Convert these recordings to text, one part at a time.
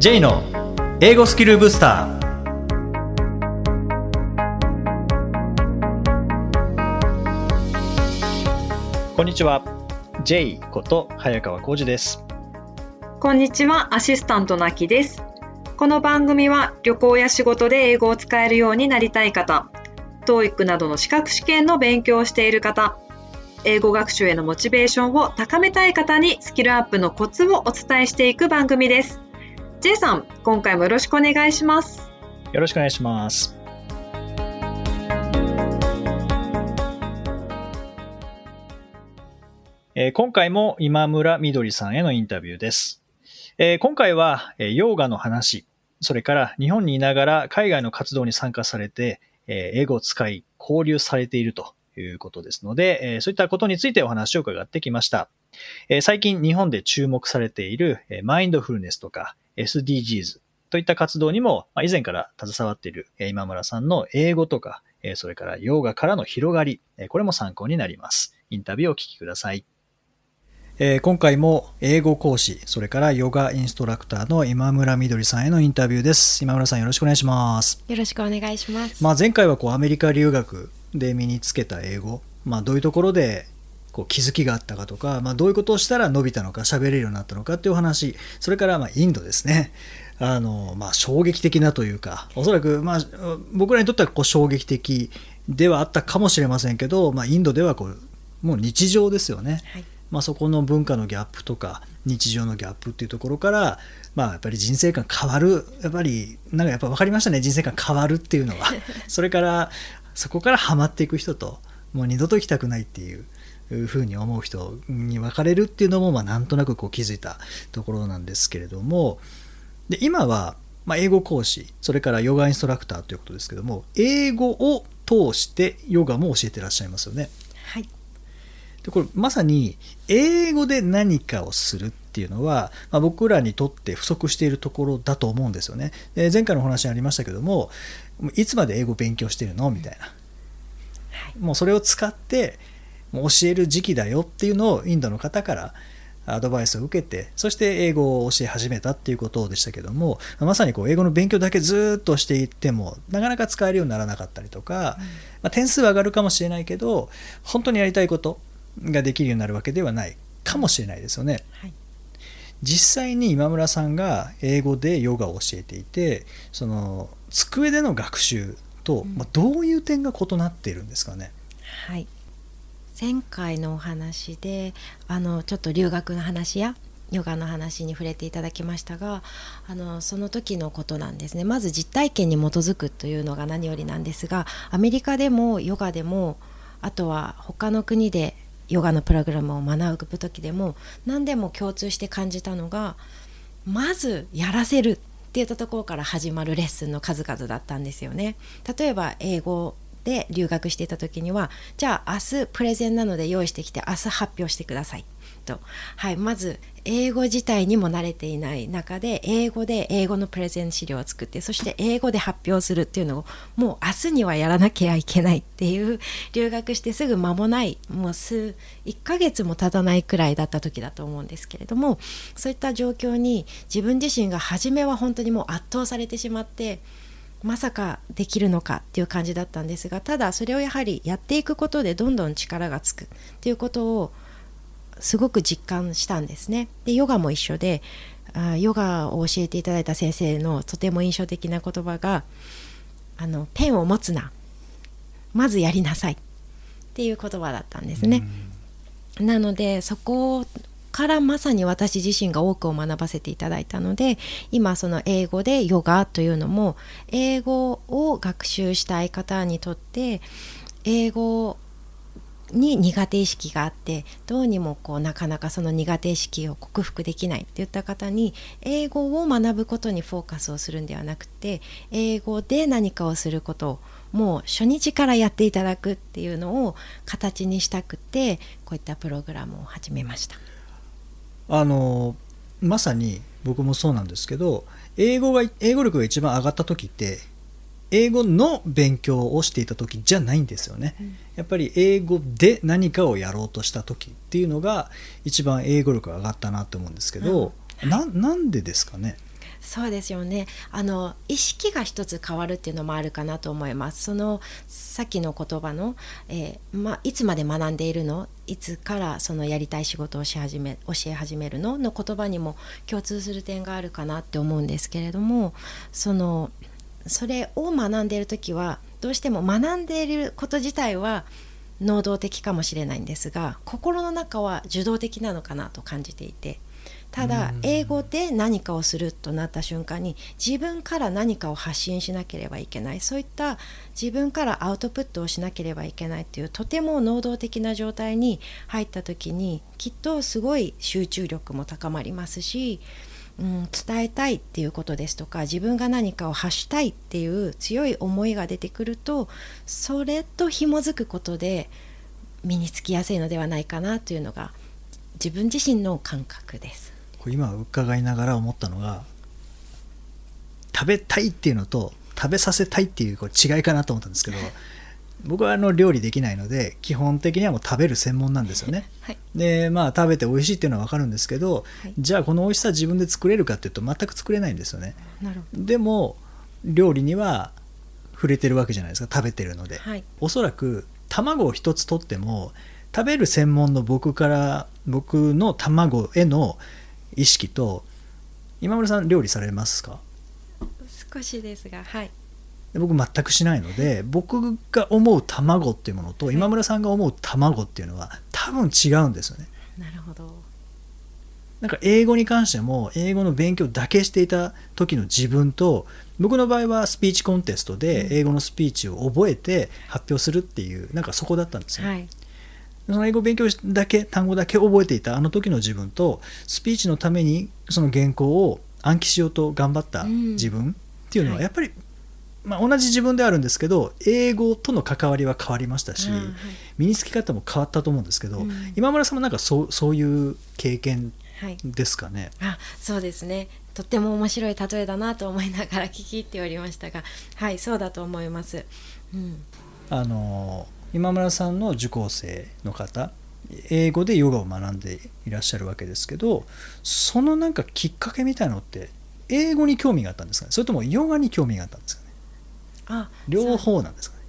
J の英語スキルブスターこんにちは J こと早川浩二ですこんにちは、アシスタントのあきです。この番組は旅行や仕事で英語を使えるようになりたい方、TOEIC などの資格試験の勉強をしている方、英語学習へのモチベーションを高めたい方にスキルアップのコツをお伝えしていく番組です。J さん、今回もよろしくお願いします。よろしくお願いしますえ今回も今村みどりさんへのインタビューです。え今回は、えーヨーガの話、それから日本にいながら海外の活動に参加されて、えー英語を使い交流されているということですので、えそういったことについてお話を伺ってきました。え最近日本で注目されている、えマインドフルネスとか SDGs といった活動にも、まあ以前から携わっているえー今村さんの英語とか、えーそれからヨーガからの広がり、えーこれも参考になります。インタビューをお聞きください。えー今回も英語講師、それからヨガインストラクターの今村みどりさんへのインタビューです。今村さんよろしくお願いします。よろしくお願いします。まあ、前回はこうアメリカ留学で身につけた英語、まあ、どういうところでこう気づきがあったかとか、まあ、どういうことをしたら伸びたのか喋れるようになったのかっていうお話。それからまあインドですね。あの、まあ、衝撃的なというかおそらくまあ僕らにとってはこう衝撃的ではあったかもしれませんけど、まあ、インドではこうもう日常ですよね。はい、まあ、そこの文化のギャップとか日常のギャップっていうところから、まあ、やっぱり人生観変わる。やっぱりなんかやっぱ分かりましたね。人生観変わるっていうのは。それからそこからハマっていく人ともう二度と行きたくないっていうふうに思う人に分かれるっていうのも、まあ、なんとなくこう気づいたところなんですけれどもで今は、まあ、英語講師それからヨガインストラクターということですけども英語を通してヨガも教えてらっしゃいますよね。はい、でこれまさに英語で何かをするっていうのは、まあ、僕らにとって不足しているところだと思うんですよね。で前回のお話にありましたけどもいつまで英語勉強してるの？みたいな、はい、もうそれを使って教える時期だよっていうのをインドの方からアドバイスを受けてそして英語を教え始めたっていうことでしたけどもまさにこう英語の勉強だけずっとしていってもなかなか使えるようにならなかったりとか、うん、まあ、点数は上がるかもしれないけど本当にやりたいことができるようになるわけではないかもしれないですよね。はい、実際に今村さんが英語でヨガを教えていてその机での学習と、まあ、どういう点が異なっているんですかね。はい前回のお話であのちょっと留学の話やヨガの話に触れていただきましたがあのその時のことなんですねまず実体験に基づくというのが何よりなんですがアメリカでもヨガでもあとは他の国でヨガのプログラムを学ぶ時でも何でも共通して感じたのがまずやらせるっていったところから始まるレッスンの数々だったんですよね。例えば英語で留学していた時にはじゃあ明日プレゼンなので用意してきて明日発表してください。と、はい、まず英語自体にも慣れていない中で英語で英語のプレゼン資料を作ってそして英語で発表するっていうのをもう明日にはやらなきゃいけないっていう留学してすぐ間もないもう数1ヶ月も経たないくらいだった時だと思うんですけれどもそういった状況に自分自身が初めは本当にもう圧倒されてしまってまさかできるのかっていう感じだったんですがただそれをやはりやっていくことでどんどん力がつくっていうことをすごく実感したんですね。でヨガも一緒であヨガを教えていただいた先生のとても印象的な言葉があの「ペンを持つなまずやりなさい」っていう言葉だったんですね。なのでそこからまさに私自身が多くを学ばせていただいたので今その英語でヨガというのも英語を学習したい方にとって英語に苦手意識があってどうにもこうなかなかその苦手意識を克服できないっていった方に英語を学ぶことにフォーカスをするんではなくて英語で何かをすることをもう初日からやっていただくっていうのを形にしたくてこういったプログラムを始めました。あのまさに僕もそうなんですけど英語が英語力が一番上がった時って英語の勉強をしていた時じゃないんですよね、うん、やっぱり英語で何かをやろうとした時っていうのが一番英語力が上がったなと思うんですけど、うん、ななんでですかね？そうですよね。あの意識が一つ変わるっていうのもあるかなと思います。そのさっきの言葉の、えーま、いつまで学んでいるの？いつからそのやりたい仕事をし始め教え始めるの？の言葉にも共通する点があるかなって思うんですけれどもそのそれを学んでいる時はどうしても学んでいること自体は能動的かもしれないんですが心の中は受動的なのかなと感じていてただ英語で何かをするとなった瞬間に自分から何かを発信しなければいけないそういった自分からアウトプットをしなければいけないっていうとても能動的な状態に入った時にきっとすごい集中力も高まりますし、うん、伝えたいっていうことですとか自分が何かを発したいっていう強い思いが出てくるとそれと紐づくことで身につきやすいのではないかなというのが自分自身の感覚です。今伺いながら思ったのが食べたいっていうのと食べさせたいっていうこう違いかなと思ったんですけど僕はあの料理できないので基本的にはもう食べる専門なんですよね。はい、でまあ食べて美味しいっていうのは分かるんですけど、はい、じゃあこの美味しさ自分で作れるかっていうと全く作れないんですよね。でも料理には触れてるわけじゃないですか食べてるので、はい、おそらく卵を一つ取っても食べる専門の僕から僕の卵への意識と今村さん料理されますか？少しですがはい。僕全くしないので僕が思う卵っていうものと今村さんが思う卵っていうのは多分違うんですよね。なるほど。なんか英語に関しても英語の勉強だけしていた時の自分と僕の場合はスピーチコンテストで英語のスピーチを覚えて発表するっていうなんかそこだったんですよ、はい、その英語勉強だけ単語だけ覚えていたあの時の自分とスピーチのためにその原稿を暗記しようと頑張った自分っていうのはやっぱり、まあ、同じ自分であるんですけど英語との関わりは変わりましたし、身につき方も変わったと思うんですけど、今村さんもなんかそうそういう経験ですかね、はい、あそうですね。とっても面白い例えだなと思いながら聞き入っておりましたがはいそうだと思います。うん、あの今村さんの受講生の方英語でヨガを学んでいらっしゃるわけですけどそのなんかきっかけみたいのって英語に興味があったんですかね？それともヨガに興味があったんですかね？あ両方なんですかね？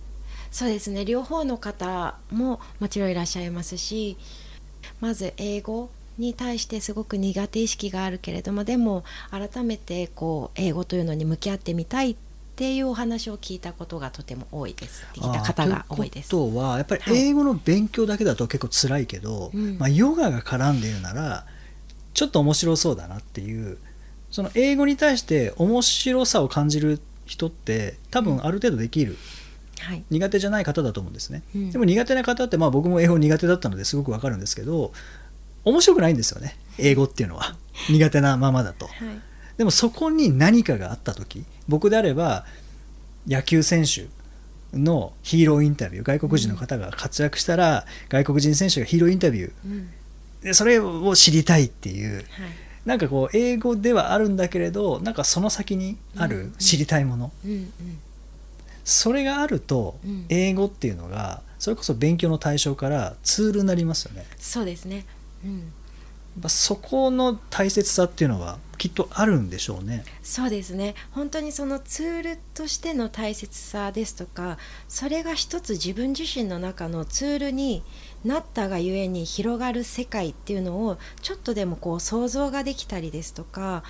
そうですね。両方の方ももちろんいらっしゃいますしまず英語に対してすごく苦手意識があるけれどもでも改めてこう英語というのに向き合ってみたいっていうお話を聞いたことがとても多いです。聞いた方が多いです。ということはやっぱり英語の勉強だけだと結構辛いけど、はい、まあ、ヨガが絡んでいるならちょっと面白そうだなっていうその英語に対して面白さを感じる人って多分ある程度できる。はい、苦手じゃない方だと思うんですね、うん、でも苦手な方ってまあ僕も英語苦手だったのですごくわかるんですけど面白くないんですよね。英語っていうのは。苦手なままだと、はい、でもそこに何かがあった時僕であれば野球選手のヒーローインタビュー外国人の方が活躍したら、外国人選手がヒーローインタビュー、でそれを知りたいっていう、はい、なんかこう英語ではあるんだけれどなんかその先にある知りたいもの、うんうん、それがあると英語っていうのがそれこそ勉強の対象からツールになりますよね。そうですね、うんそこの大切さっていうのはきっとあるんでしょうね。そうですね本当にそのツールとしての大切さですとかそれが一つ自分自身の中のツールになったがゆえに広がる世界っていうのをちょっとでもこう想像ができたりですとか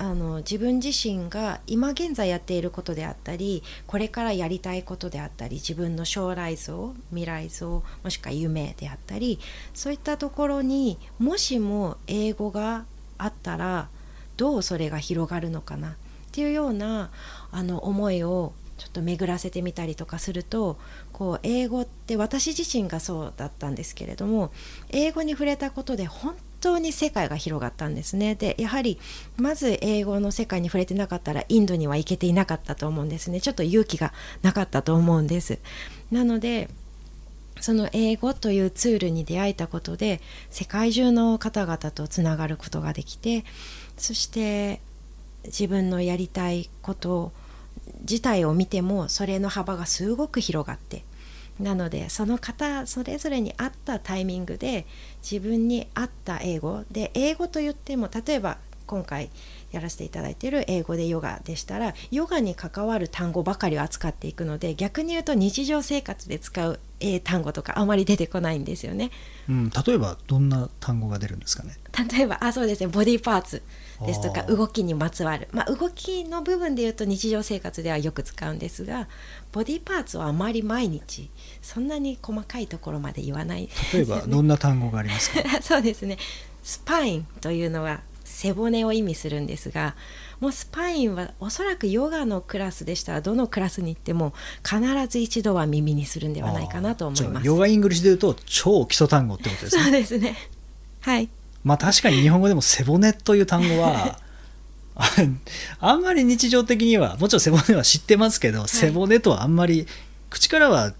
あの自分自身が今現在やっていることであったりこれからやりたいことであったり自分の将来像未来像もしくは夢であったりそういったところにもしも英語があったらどうそれが広がるのかなっていうようなあの思いをちょっと巡らせてみたりとかするとこう英語って私自身がそうだったんですけれども英語に触れたことで本当に世界が広がったんですね。でやはりまず英語の世界に触れてなかったらインドには行けていなかったと思うんですね。ちょっと勇気がなかったと思うんです。なのでその英語というツールに出会えたことで世界中の方々とつながることができてそして自分のやりたいこと自体を見てもそれの幅がすごく広がってなのでその方それぞれに合ったタイミングで自分に合った英語。で英語と言っても例えば今回やらせていただいている英語でヨガでしたらヨガに関わる単語ばかりを扱っていくので逆に言うと日常生活で使う英単語とかあまり出てこないんですよね。うん、例えばどんな単語が出るんですかね？例えばあそうですね。ボディーパーツですとか動きにまつわる、まあ、動きの部分で言うと日常生活ではよく使うんですがボディーパーツはあまり毎日そんなに細かいところまで言わない。です例えば どんな単語がありますか？そうですね。スパインというのは背骨を意味するんですがもうスパインはおそらくヨガのクラスでしたらどのクラスに行っても必ず一度は耳にするんではないかなと思います。ヨガ English で言うと超基礎単語ってことですそうねですね。はいまあ確かに日本語でも背骨という単語はあ あんまり日常的にはもちろん背骨は知ってますけど、背骨とはあんまり口からは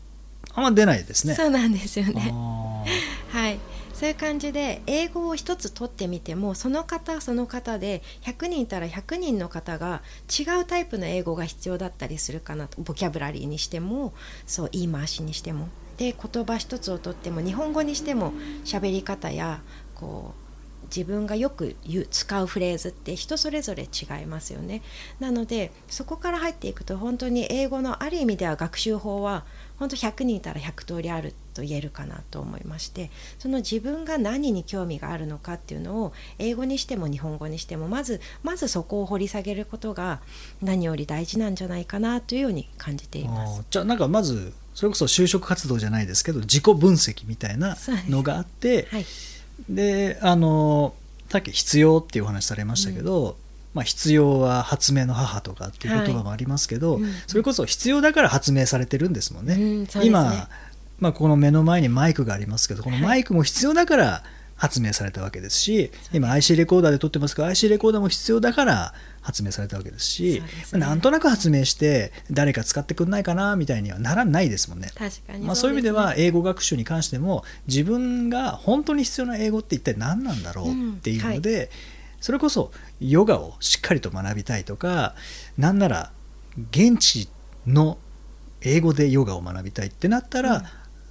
あんま出ないですね。そうなんですよね。あはい、そういう感じで英語を一つ取ってみてもその方その方で100人いたら100人の方が違うタイプの英語が必要だったりするかなとボキャブラリーにしてもそう言い回しにしてもで言葉一つをとっても日本語にしても喋り方やこう自分がよく言う使うフレーズって人それぞれ違いますよね。なのでそこから入っていくと本当に英語のある意味では学習法は本当100人いたら100通りあると言えるかなと思いましてその自分が何に興味があるのかっていうのを英語にしても日本語にしてもまずまずそこを掘り下げることが何より大事なんじゃないかなというように感じています。ー。じゃあなんかまずそれこそ就職活動じゃないですけど自己分析みたいなのがあってはい、であのさっき必要っていうお話されましたけど、まあ、必要は発明の母とかっていう言葉もありますけど、はい。うん。それこそ必要だから発明されてるんですもんね。うんね。今、まあ、この目の前にマイクがありますけどこのはい。マイクも必要だから発明されたわけですし、今 IC レコーダーで撮ってますけど IC レコーダーも必要だから発明されたわけですしね。まあなんとなく発明して誰か使ってくんないかなみたいにはならないですもんね。確かにまあ、そういう意味では英語学習に関しても自分が本当に必要な英語って一体何なんだろうっていうので、それこそヨガをしっかりと学びたいとかなんなら現地の英語でヨガを学びたいってなったら、うん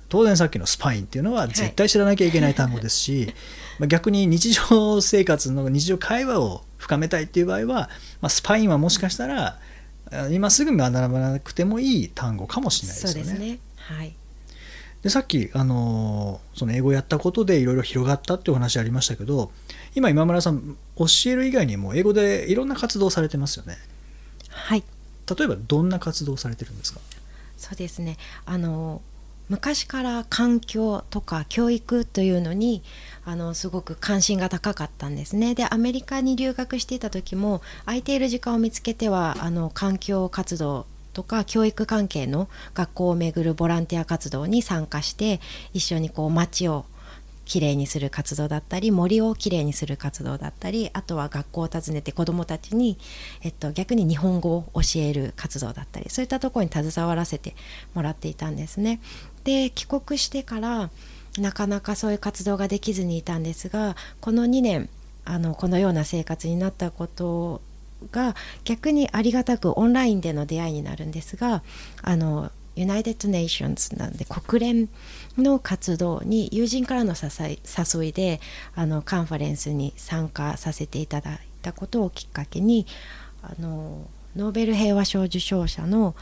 当然さっきのスパインっていうのは絶対知らなきゃいけない単語ですし、まあ逆に日常生活の日常会話を深めたいっていう場合は、まあ、スパインはもしかしたらあ今すぐ学ばなくてもいい単語かもしれないですよね。そうですね。はい。でさっき、あのーその英語やったことでいろいろ広がったっていうお話ありましたけど今今村さん教える以外にも英語でいろんな活動をされてますよね。はい。例えばどんな活動をされてるんですか？そうですね。あの昔から環境とか教育というのにあのすごく関心が高かったんですねでアメリカに留学していた時も空いている時間を見つけてはあの環境活動とか教育関係の学校を巡るボランティア活動に参加して一緒にこう街をきれいにする活動だったり森をきれいにする活動だったりあとは学校を訪ねて子どもたちに、えっと、逆に日本語を教える活動だったりそういったところに携わらせてもらっていたんですね。で帰国してからなかなかそういう活動ができずにいたんですがこの2年あのこのような生活になったことが逆にありがたくオンラインでの出会いになるんですがあの United Nations なんで国連の活動に友人からの誘い誘いであのカンファレンスに参加させていただいたことをきっかけにあのノーベル平和賞受賞者の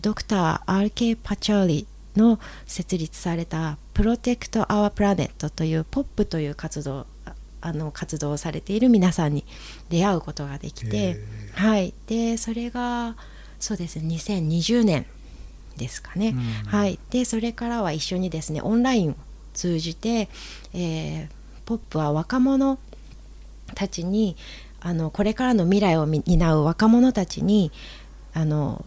ドクター R.K. パチャーリの設立されたプロテクト・アワ・プラネットというポップという活動ああの活動をされている皆さんに出会うことができへて、はい、でそれがそうですね2020年ですかね、うん。はい、でそれからは一緒にですねオンラインを通じて、えーポップは若者たちにあのこれからの未来をみ担う若者たちにあの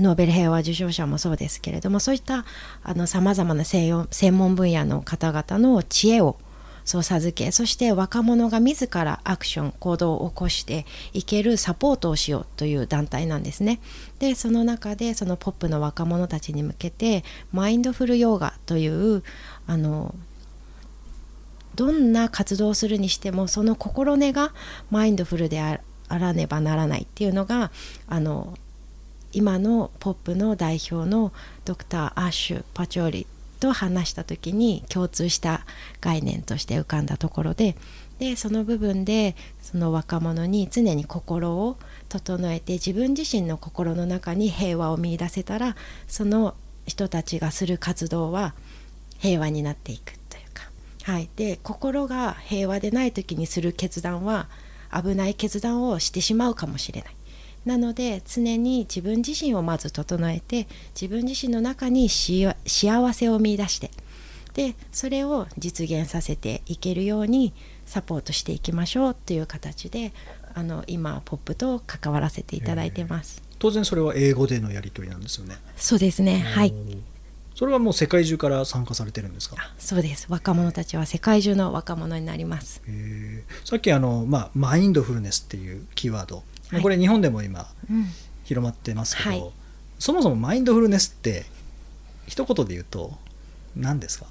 ノーベル平和受賞者もそうですけれどもそういったさまざまな西洋専門分野の方々の知恵をそう授けそして若者が自らアクション行動を起こしていけるサポートをしようという団体なんですね。でその中でそのポップの若者たちに向けてマインドフルヨーガというあのどんな活動をするにしてもその心根がマインドフルであらねばならないっていうのがあの今のポップの代表のドクター・アッシュ・パチョーリと話した時に共通した概念として浮かんだところででその部分でその若者に常に心を整えて自分自身の心の中に平和を見いだせたらその人たちがする活動は平和になっていくというか、はい、で心が平和でない時にする決断は危ない決断をしてしまうかもしれない。なので常に自分自身をまず整えて自分自身の中に幸せを見いだしてでそれを実現させていけるようにサポートしていきましょうという形であの今ポップと関わらせていただいてます、当然それは英語でのやり取りなんですよね。そうですね。はい。それはもう世界中から参加されてるんですか？そうです。若者たちは世界中の若者になります。さっきあの、まあ、マインドフルネスっていうキーワード、はい、これ日本でも今、うん、広まってますけど、はい、そもそもマインドフルネスって一言で言うと何ですか？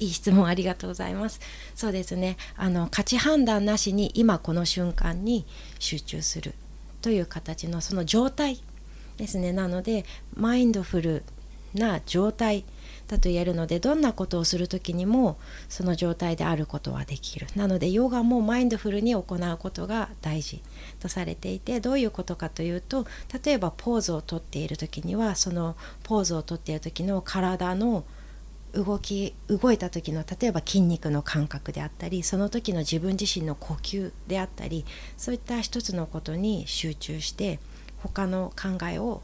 いい質問ありがとうございます。そうですね。あの価値判断なしに今この瞬間に集中するという形のその状態ですね。なのでマインドフルな状態だと言えるのでどんなことをする時にもその状態であることはできる。なのでヨガもマインドフルに行うことが大事とされていてどういうことかというと例えばポーズをとっている時にはそのポーズをとっている時の体の動き動いた時の例えば筋肉の感覚であったりその時の自分自身の呼吸であったりそういった一つのことに集中して他の考えを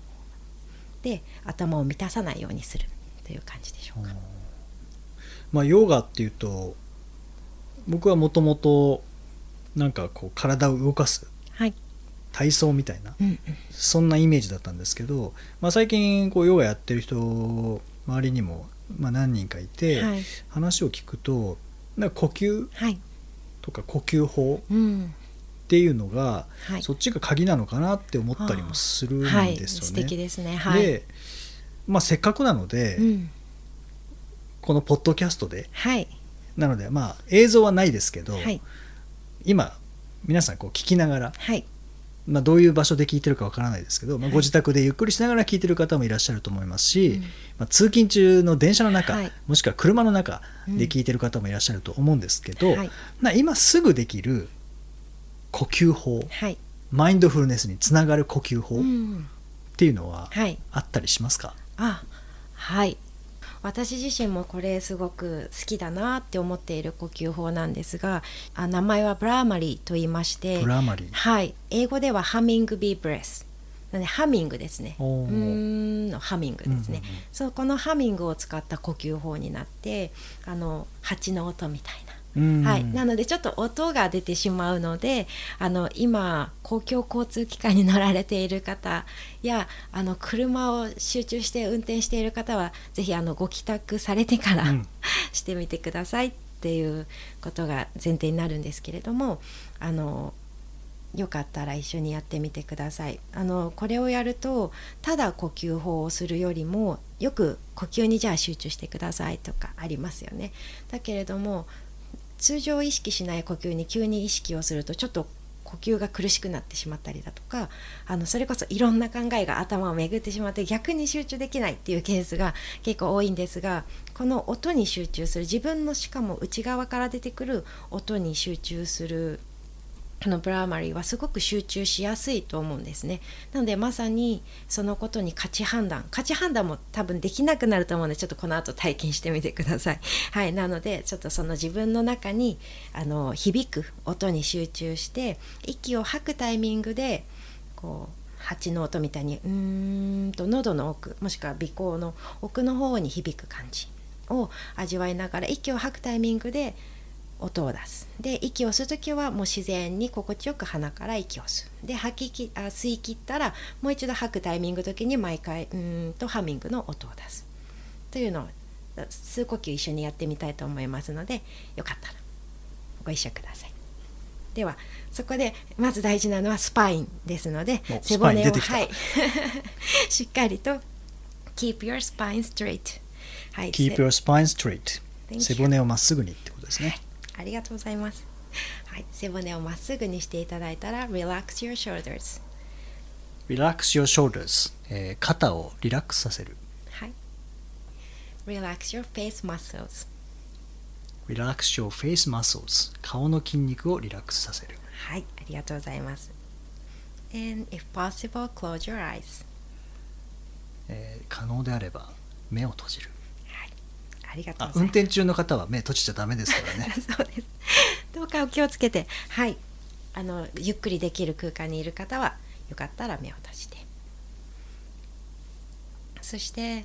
で頭を満たさないようにする。という感じでしょうか。まあ、ヨガっていうと僕はもともとなんかこう体を動かす、はい、体操みたいな、うんうん、そんなイメージだったんですけど、まあ、最近こうヨガやってる人周りにもまあ何人かいて、はい、話を聞くとなんか呼吸とか呼吸法っていうのが、はい、そっちが鍵なのかなって思ったりもするんですよね。はい、素敵ですね、はい、で、まあ、せっかくなので、うん、このポッドキャストで、はい、なのでまあ映像はないですけど、はい、今皆さんこう聞きながら、はい、まあ、どういう場所で聞いてるかわからないですけど、まあ、ご自宅でゆっくりしながら聞いてる方もいらっしゃると思いますし、うん、まあ、通勤中の電車の中、はい、もしくは車の中で聞いてる方もいらっしゃると思うんですけど、うん。はい、今すぐできる呼吸法、はい、マインドフルネスにつながる呼吸法っていうのはあったりしますか、あはい。私自身もこれすごく好きだなって思っている呼吸法なんですがあ名前はブラーマリーと言いましてはい。英語ではハミングビーブレス。なのでハミングですね。うんのハミングですね、うんうんうん、そうこのハミングを使った呼吸法になってあの蜂の音みたいなはい、なのでちょっと音が出てしまうのであの今公共交通機関に乗られている方やあの車を集中して運転している方は是非あのご帰宅されてから、うん、してみてくださいっていうことが前提になるんですけれどもあのよかったら一緒にやってみてください。あのこれをやるとただ呼吸法をするよりもよく呼吸にじゃあ集中してくださいとかありますよね。だけれども通常意識しない呼吸に急に意識をするとちょっと呼吸が苦しくなってしまったりだとかあのそれこそいろんな考えが頭を巡ってしまって逆に集中できないっていうケースが結構多いんですがこの音に集中する自分のしかも内側から出てくる音に集中するあのプライマリーはすごく集中しやすいと思うんですね。なのでまさにそのことに価値判断価値判断も多分できなくなると思うのでちょっとこの後体験してみてください。はい、なのでちょっとその自分の中にあの響く音に集中して息を吐くタイミングでこう蜂の音みたいにうーんと喉の奥もしくは鼻孔の奥の方に響く感じを味わいながら息を吐くタイミングで音を出す。で息を吸う時はもう自然に心地よく鼻から息を吸うで吐ききあ吸い切ったらもう一度吐くタイミング時に毎回うんとハミングの音を出す。というのを数呼吸一緒にやってみたいと思いますのでよかったらご一緒ください。ではそこでまず大事なのはスパインですので背骨をはい。しっかりと keep your spine straight はい。Keep your spine straight 背骨をまっすぐにってことですね、ありがとうございます。はい、背骨をまっすぐにしていただいたら、relax your shoulders。relax your shoulders、えー、肩をリラックスさせる。はい。relax your face muscles。relax your face muscles 顔の筋肉をリラックスさせるはいありがとうございます and if possible close your eyes えー可能であれば目を閉じるはいありがとうあございます運転中の方は目閉じちゃダメですからね そうです。どうかお気をつけて、はい。あのゆっくりできる空間にいる方はよかったら目を閉じて。そして、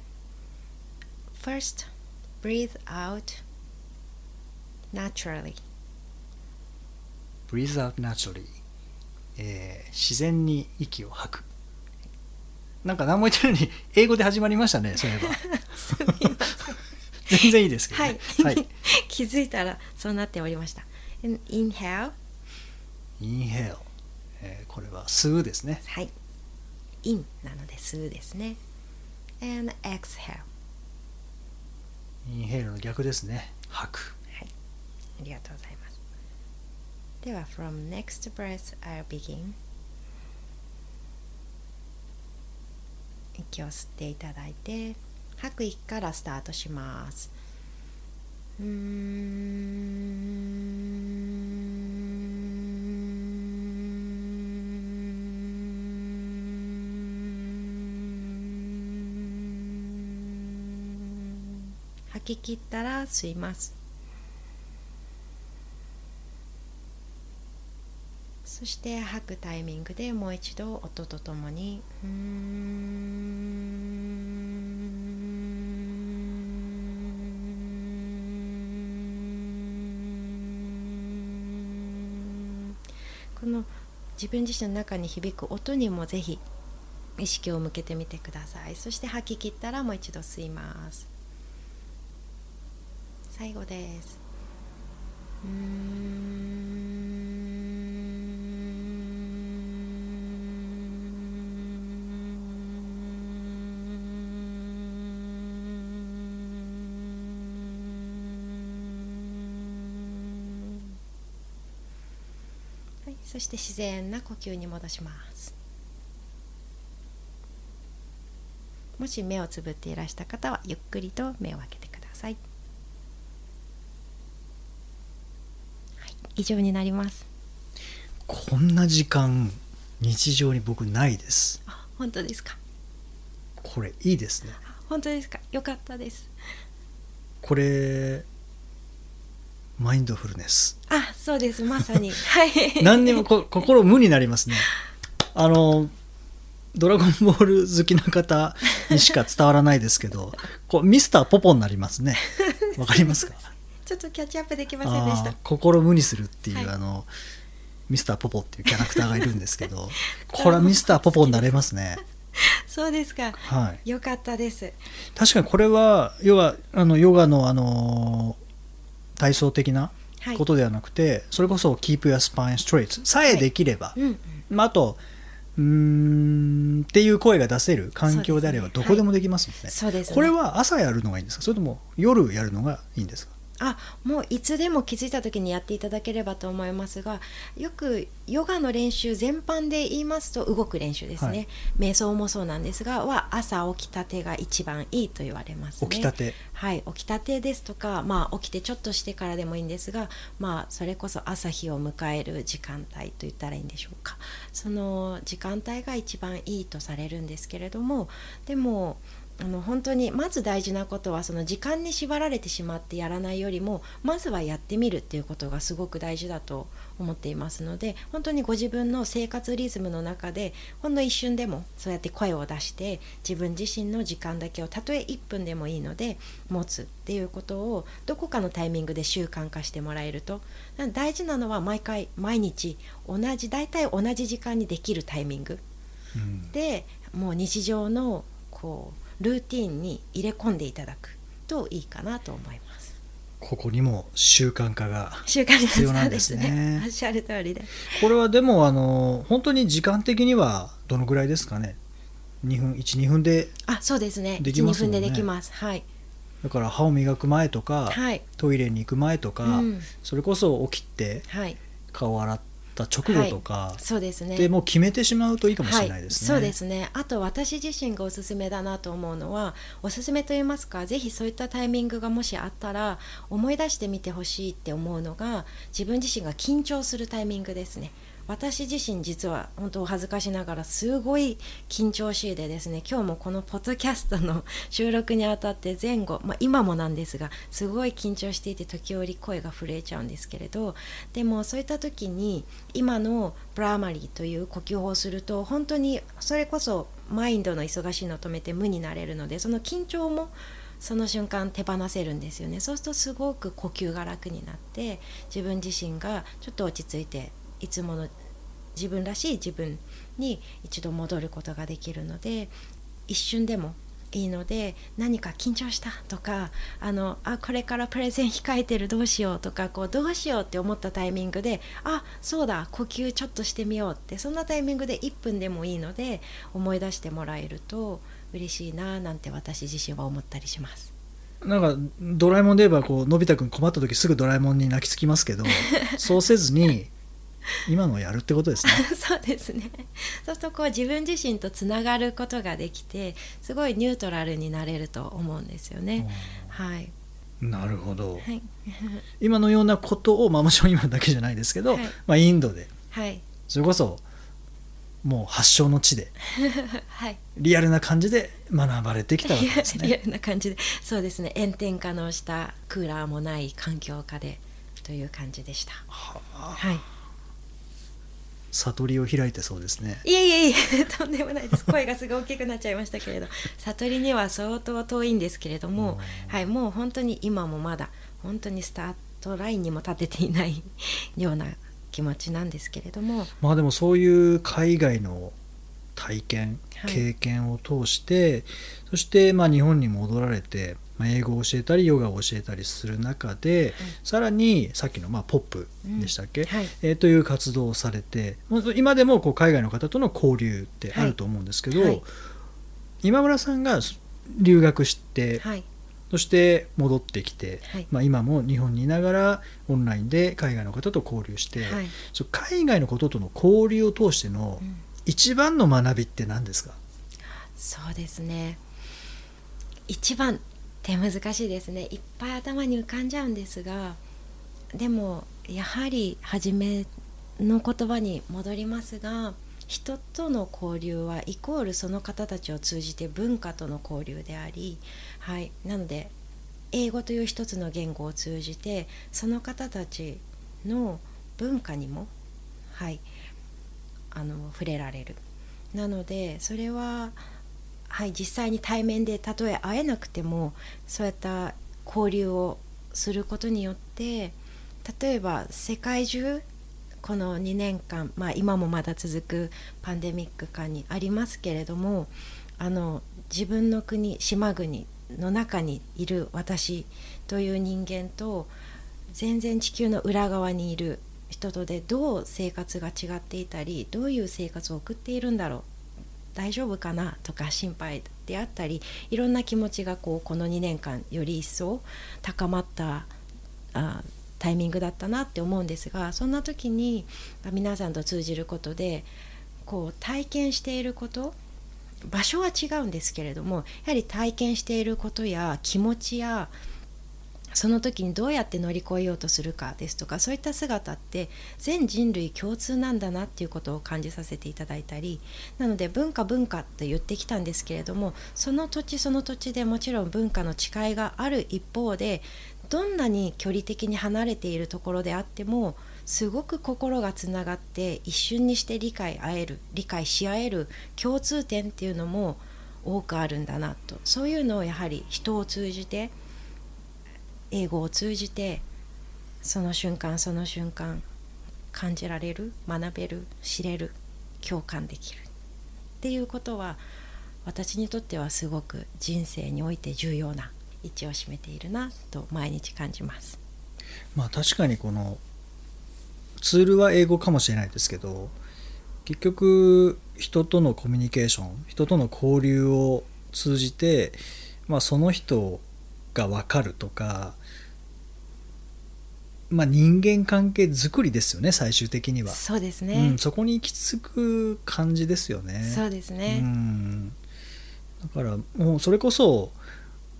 first breathe out naturally. breathe out naturally、えー自然に息を吐くなんか何も言ってるのに英語で始まりましたねそういえば 全然いいですけどはいね、はい、気づいたらそうなっておりました。Inhale, インヘル、えーこれは吸うですねはい。in なので吸うですね。And exhale. インヘルの逆ですね吐くはい、ありがとうございます。では、from next breath, I'll begin. 息を吸っていただいて、吐く息からスタートします。うん吐き切ったら吸います。そして吐くタイミングでもう一度音とともにうんこの自分自身の中に響く音にもぜひ意識を向けてみてください。そして吐き切ったらもう一度吸います。最後です。うーん。そして自然な呼吸に戻します。もし目をつぶっていらした方はゆっくりと目を開けてください、はい、以上になります。こんな時間日常に僕ないです。あ本当ですか。これいいですね。あ本当ですか。よかったです。これマインドフルネス。あそうです。まさに。はい。何にもこ心無になりますね。あのドラゴンボール好きな方にしか伝わらないですけど こうミスターポポになりますね。わかりますか？ちょっとキャッチアップできませんでした。心無にするっていう、はい。あのミスターポポっていうキャラクターがいるんですけどこれはミスターポポになれますね。そうですか。はい。よかったです。確かにこれはヨガあのヨガのあの体操的なはい。ことではなくて、それこそ keep your spine straight さえできれば、うんうん。まあ、あとうーんっていう声が出せる環境であればどこでもできますもんね。そうですね。これは朝やるのがいいんですか？それとも夜やるのがいいんですか？あもういつでも気づいた時にやっていただければと思いますがよくヨガの練習全般で言いますと動く練習ですね、はい。瞑想もそうなんですがは朝起きたてが一番いいと言われますね。起きたて。はい起きたてですとかまあ起きてちょっとしてからでもいいんですがまあそれこそ朝日を迎える時間帯と言ったらいいんでしょうか。その時間帯が一番いいとされるんですけれどもでもあの本当にまず大事なことはその時間に縛られてしまってやらないよりもまずはやってみるっていうことがすごく大事だと思っていますので本当にご自分の生活リズムの中でほんの一瞬でもそうやって声を出して自分自身の時間だけをたとえ1分でもいいので持つっていうことをどこかのタイミングで習慣化してもらえると。大事なのは毎回毎日同じ大体同じ時間にできるタイミング。うん。でもう日常のこうルーティンに入れ込んでいただくといいかなと思います。ここにも習慣化が習慣に必要なんですねおっしゃる通りで。これはでもあの本当に時間的にはどのぐらいですかね？2分12分であ、そうですね。できますもんね1 2分でできます。はい。だから歯を磨く前とか、はい。トイレに行く前とか、うんそれこそ起きてはい。顔洗っった直後とか、そうですねでもう決めてしまうといいかもしれないですね。はい、そうですねあと私自身がおすすめだなと思うのはおすすめと言いますかぜひそういったタイミングがもしあったら思い出してみてほしいって思うのが自分自身が緊張するタイミングですね。私自身実は本当お恥ずかしながらすごい緊張しいでですね今日もこのポッドキャストの収録にあたって前後、まあ、今もなんですがすごい緊張していて時折声が震えちゃうんですけれどでもそういった時に今のプライマリーという呼吸法をすると本当にそれこそマインドの忙しいのを止めて無になれるのでその緊張もその瞬間手放せるんですよね。そうするとすごく呼吸が楽になって自分自身がちょっと落ち着いていつもの自分らしい自分に一度戻ることができるので一瞬でもいいので何か緊張したとかあのあこれからプレゼン控えてるどうしようとかこうどうしようって思ったタイミングであそうだ呼吸ちょっとしてみようってそんなタイミングで1分でもいいので思い出してもらえると嬉しいななんて私自身は思ったりします。なんかドラえもんで言えばこうのび太くん困った時すぐドラえもんに泣きつきますけど そうせずに今のをやるってことですね。そうですね。そうするとこう自分自身とつながることができてすごいニュートラルになれると思うんですよね。はい。なるほど、はい、今のようなことを、まあ、もちろん今だけじゃないですけど、はい。まあ、インドではい。それこそもう発祥の地で はい。リアルな感じで学ばれてきたわけですリアね。ルな感じで。そうですね。炎天下の下クーラーもない環境下でという感じでした。はあ。はい悟りを開いてそうですね。いえいえいえ とんでもないです。声がすごい大きくなっちゃいましたけれど。悟りには相当遠いんですけれども、はい、もう本当に今もまだ本当にスタートラインにも立てていないような気持ちなんですけれども。まあでもそういう海外の体験はい。経験を通して、そしてまあ日本に戻られて、まあ、英語を教えたりヨガを教えたりする中で、さらにさっきのまあポップでしたっけ、はい。えーという活動をされて今でもこう海外の方との交流ってあると思うんですけど、はい。はい今村さんが留学して、はい。そして戻ってきて、はい。まあ、今も日本にいながらオンラインで海外の方と交流して、海外のこととの交流を通してのうん。一番の学びって何ですか、そうですね。一番って難しいですねいっぱい頭に浮かんじゃうんですがでもやはり初めの言葉に戻りますが人との交流はイコールその方たちを通じて文化との交流であり、はい、なので英語という一つの言語を通じてその方たちの文化にも、はい、あの触れられる。なのでそれは、はい、実際に対面でたとえ会えなくてもそういった交流をすることによって例えば世界中この2年間、まあ、今もまだ続くパンデミック下にありますけれどもあの自分の国島国の中にいる私という人間と全然地球の裏側にいる人とでどう生活が違っていたりどういう生活を送っているんだろう大丈夫かなとか心配であったりいろんな気持ちがこうこの2年間より一層高まったあタイミングだったなって思うんですがそんな時に皆さんと通じることでこう体験していること場所は違うんですけれどもやはり体験していることや気持ちやその時にどうやって乗り越えようとするかですとかそういった姿って全人類共通なんだなっていうことを感じさせていただいたりなので文化文化って言ってきたんですけれどもその土地その土地でもちろん文化の違いがある一方でどんなに距離的に離れているところであってもすごく心がつながって一瞬にして理解合える理解し合える共通点っていうのも多くあるんだなと。そういうのをやはり人を通じて英語を通じてその瞬間その瞬間感じられる学べる知れる共感できるっていうことは私にとってはすごく人生において重要な位置を占めているなと毎日感じます。まあ確かにこのツールは英語かもしれないですけど結局人とのコミュニケーション人との交流を通じて、まあ、その人が分かるとかまあ、人間関係作りですよね最終的には、そうですうねん、。そこに行き着く感じですよねそうですうね。んだからもうそれこそ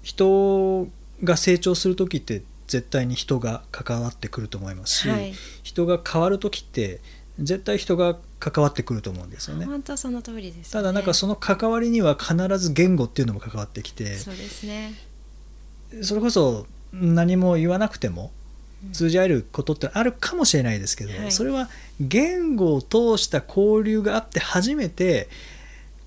人が成長する時って絶対に人が関わってくると思いますし、はい。人が変わる時って絶対人が関わってくると思うんですよね。本当その通りです、ね。ただなんかその関わりには必ず言語っていうのも関わってきてそうですね。それこそ何も言わなくてもうん通じ合えることってあるかもしれないですけど、はい。それは言語を通した交流があって初めて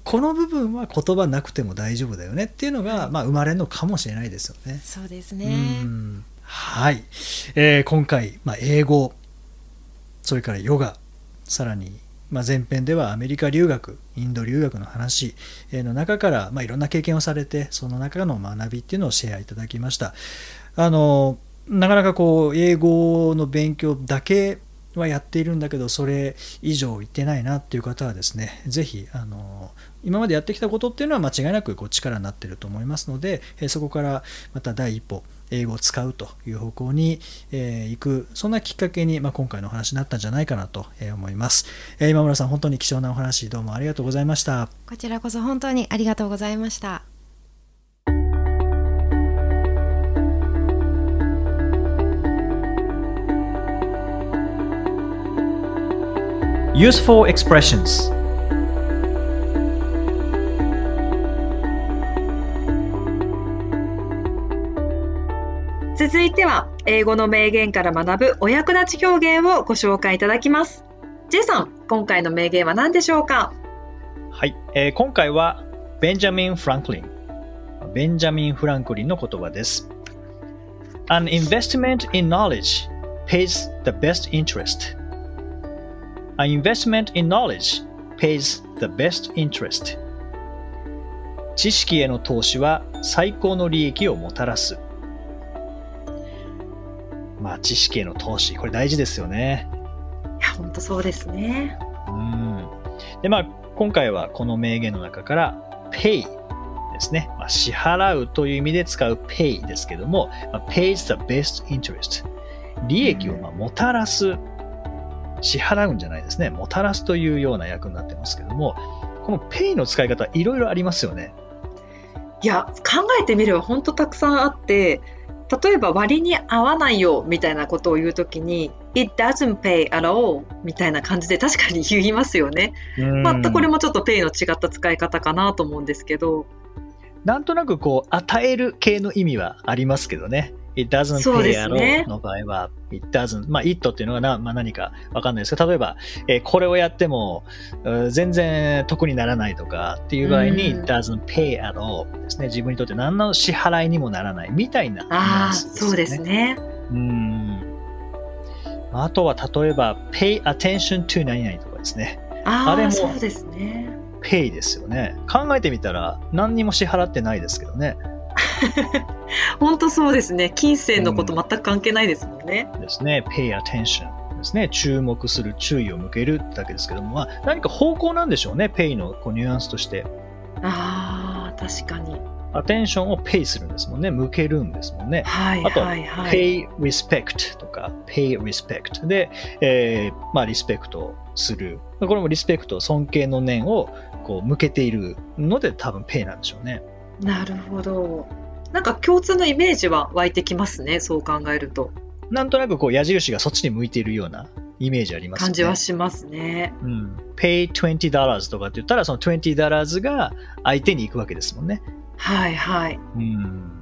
この部分は言葉なくても大丈夫だよねっていうのが、まあ、生まれるのかもしれないですよね。そうですうね。ん。はい、えー今回、まあ、英語それからヨガさらに、まあ、前編ではアメリカ留学インド留学の話えーの中から、まあ、いろんな経験をされてその中の学びっていうのをシェアいただきました。あのなかなかこう英語の勉強だけはやっているんだけどそれ以上言ってないなっていう方はですねぜひあの今までやってきたことっていうのは間違いなくこう力になってると思いますのでそこからまた第一歩英語を使うという方向に、えー行くそんなきっかけに、まあ、今回のお話になったんじゃないかなと思います、えー今村さん本当に貴重なお話どうもありがとうございましたこちらこそ本当にありがとうございました。Useful expressions. 続いては英語の名言から学ぶお役立ち表現をご紹介いただきます。J さん、今回の名言は何でしょうか？はい、えー今回はベンジャミン・フランクリン。ベンジャミン・フランクリンの言葉です。An investment in knowledge pays the best interest An investment in knowledge pays the best interest. 知識への投資は最高の利益をもたらす。まあ知識への投資これ大事ですよね。いや、本当そうですね。うん。でまあ今回はこの名言の中から pay ですね、まあ、支払うという意味で使う pay ですけども、まあ、pays the best interest 利益をまあもたらす支払うんじゃないですねもたらすというような役になってますけどもこの pay の使い方いろいろありますよねいや、考えてみれば本当たくさんあって、例えば割に合わないよみたいなことを言うときに、It doesn't pay at all みたいな感じで確かに言いますよね。またこれもちょっと pay の違った使い方かなと思うんですけど、なんとなくこう与える系の意味はありますけどね。It doesn't pay す at ね all の場合は、It doesn't、まあ、It っていうのがな、まあ、何かわかんないですけど、例えば、えーこれをやっても、うん全然得にならないとかっていう場合に、うん It doesn't pay at all ですね。自分にとって何の支払いにもならないみたいなニュアああ、そうですね。うん。あとは、例えば、pay attention to 何々とかですね。ああ、あれもそうですね。pay ですよね。考えてみたら、何にも支払ってないですけどね。本当そうですね。金銭のこと全く関係ないですもんね。ですね、pay attention ですね、注目する、注意を向けるだけですけども、まあ、何か方向なんでしょうね、pay のこうニュアンスとして。ああ、確かに。アテンションを pay するんですもんね、向けるんですもんね。はいあとはいはい。pay respect とか pay respect で、えーまあ、リスペクトする。これもリスペクト、尊敬の念をこう向けているので多分 pay なんでしょうね。なるほど。なんか共通のイメージは湧いてきますね。そう考えると。なんとなくこう矢印がそっちに向いているようなイメージありますよね。感じはしますね。うん、pay $20 とかって言ったら、その $20 が相手に行くわけですもんね。はいはい。うん。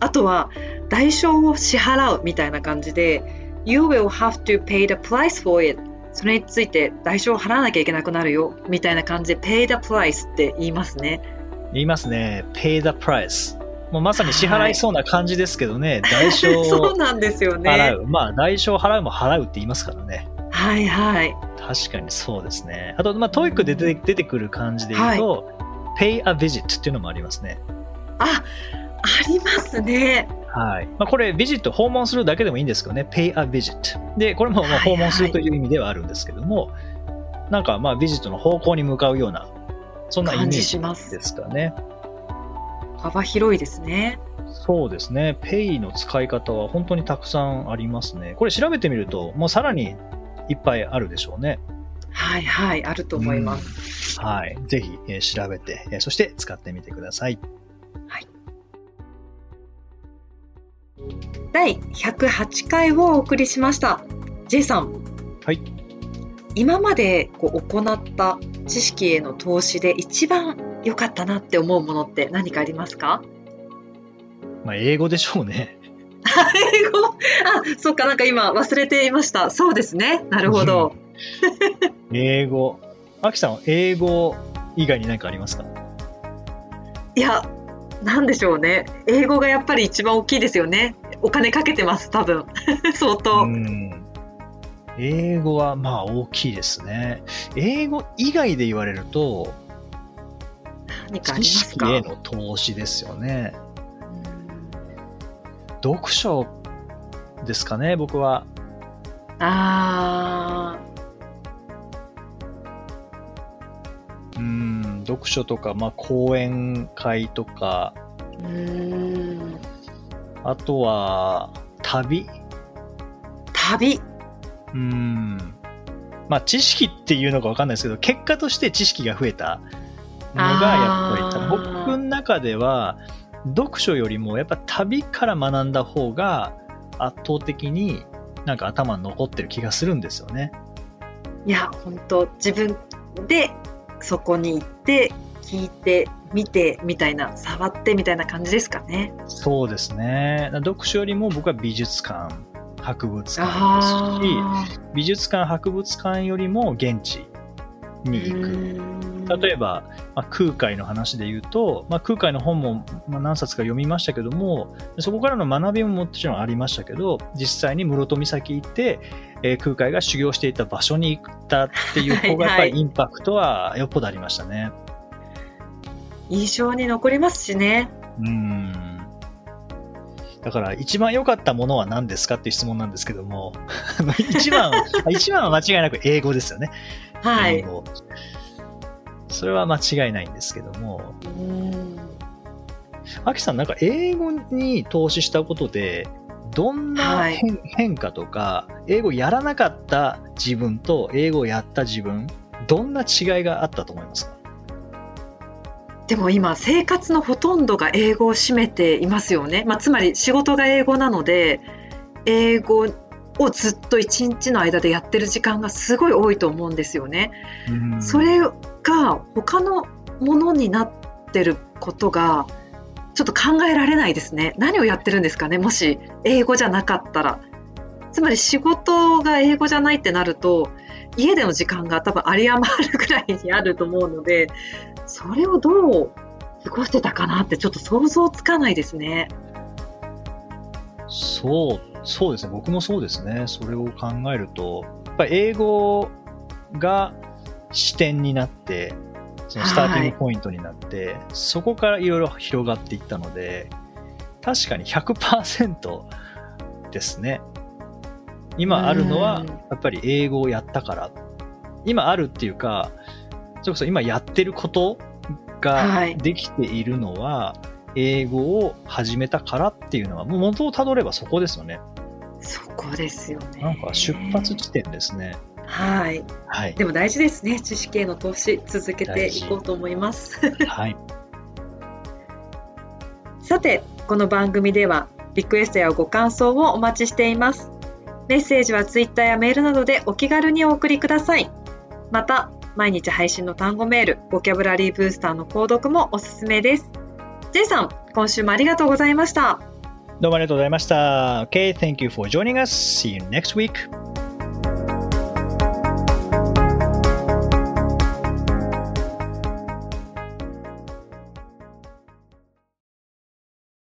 あとは代償を支払うみたいな感じで You will have to pay the price for it それについて代償を払わなきゃいけなくなるよみたいな感じで pay the price って言いますね言いますね。pay the price。もうまさに支払いそうな感じですけどね、代償を そうなんですよ払ねう。まあ、代償を払うも払うって言いますからね。はいはい確かにそうですね。あと、まあ、 TOEIC で出て出てくる感じで言うと、pay a visit っていうのもありますね。あありますねはい。まあ、これ、 visit、訪問するだけでもいいんですけどね、pay a visit。で、これもまあ訪問するという意味ではあるんですけども、なんかまあ、ビジットの方向に向かうような、そんなイメージですかね。幅広いですね。そうですね。ペイの使い方は本当にたくさんありますね。これ調べてみると、もうさらにいっぱいあるでしょうね。はいはい、あると思います。うんはい。ぜひ、えー調べて、えーそして使ってみてください。第108回をお送りしました。J さん、はい。今までこう行った知識への投資で一番良かったなって思うものって何かありますか？まあ、英語でしょうね。英語？あ、そっか、なんか今忘れていました。そうですね。なるほど。英語。アキさんは英語以外に何かありますか？いや、なんでしょうね。英語がやっぱり一番大きいですよね。お金かけてます、多分。相当。うん。英語はまあ大きいですね。英語以外で言われると、何かあり知ますか？識への投資ですよね。読書ですかね、僕は。あうん、読書とか、まあ講演会とか、ーうーんあとは旅。旅うん。まあ知識っていうのかわかんないですけど、結果として知識が増えたのが、やっぱり僕の中では、読書よりもやっぱ旅から学んだ方が圧倒的になんか頭に残ってる気がするんですよね。いや本当自分でそこに行って聞いて見てみたいな触ってみたいな感じですかね。そうですね。読書よりも僕は美術館、博物館ですし、あ美術館、博物館よりも現地に行く。例えば、まあ、空海の話で言うと、まあ、空海の本もまあ何冊か読みましたけども、そこからの学びももちろんありましたけど、実際に室戸岬行って、えー空海が修行していた場所に行ったっていう方が、やっぱはいはいりインパクトはよっぽどありましたね。印象に残りますしね。うん。だから、一番良かったものは何ですかっていう質問なんですけども、一番、一番は間違いなく英語ですよね。はい。英語。それは間違いないんですけども、うんアキさん、なんか英語に投資したことで、どんなはい変,、変化とか、英語やらなかった自分と英語をやった自分、どんな違いがあったと思いますか？でも今生活のほとんどが英語を占めていますよね。まあ、つまり仕事が英語なので英語をずっと一日の間でやってる時間がすごい多いと思うんですよね。うんそれが他のものになってることがちょっと考えられないですね。何をやってるんですかね？もし英語じゃなかったら。つまり仕事が英語じゃないってなると家での時間が多分有り余るぐらいにあると思うのでそれをどう過ごしてたかなってちょっと想像つかないですね。そう、そうですね。僕もそうですね。それを考えると、やっぱり英語が視点になって、そのスターティングポイントになって、そこからいろいろ広がっていったので、確かに100%ですね。今あるのはうん、やっぱり英語をやったから。今あるっていうか、それこそ今やってることがはいできているのは、英語を始めたからっていうのは、もう元をたどればそこですよね。そこですよね。なんか出発地点ですね。はい。はい。でも大事ですね。知識への投資続けていこうと思います。はい。さて、この番組ではリクエストやご感想をお待ちしています。メッセージはツイッターやメールなどでお気軽にお送りください。また、毎日配信の単語メール、ボキャブラリーブースターの購読もおすすめです。J さん、今週もありがとうございました。どうもありがとうございました。Okay, thank you for joining us. See you next week.